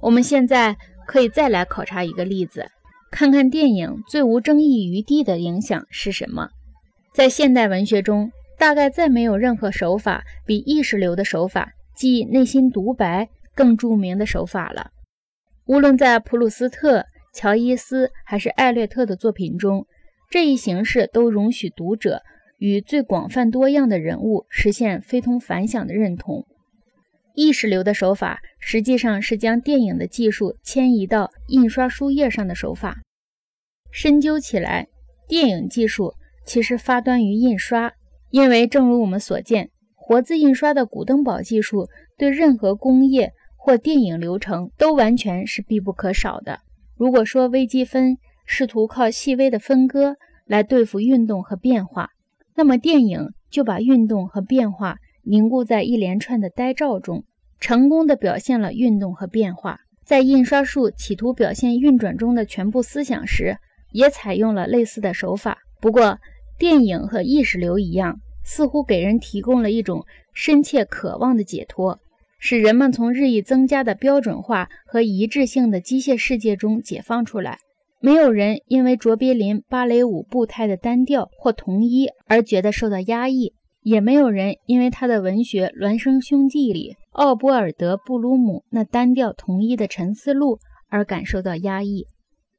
我们现在可以再来考察一个例子，看看电影最无争议余地的影响是什么。在现代文学中，大概再没有任何手法比意识流的手法，即内心独白更著名的手法了。无论在普鲁斯特、乔伊斯还是艾略特的作品中，这一形式都容许读者与最广泛多样的人物实现非同凡响的认同。意识流的手法实际上是将电影的技术迁移到印刷书页上的手法。深究起来，电影技术其实发端于印刷，因为正如我们所见，活字印刷的古登堡技术对任何工业或电影流程都完全是必不可少的。如果说微积分试图靠细微的分割来对付运动和变化，那么电影就把运动和变化凝固在一连串的呆照中，成功的表现了运动和变化。在印刷术企图表现运转中的全部思想时，也采用了类似的手法。不过，电影和意识流一样，似乎给人提供了一种深切渴望的解脱。使人们从日益增加的标准化和一致性的机械世界中解放出来。没有人因为卓别林芭蕾舞步态的单调或统一而觉得受到压抑，也没有人因为他的文学《孪生兄弟》里奥波尔德·布鲁姆那单调统一的沉思录而感受到压抑。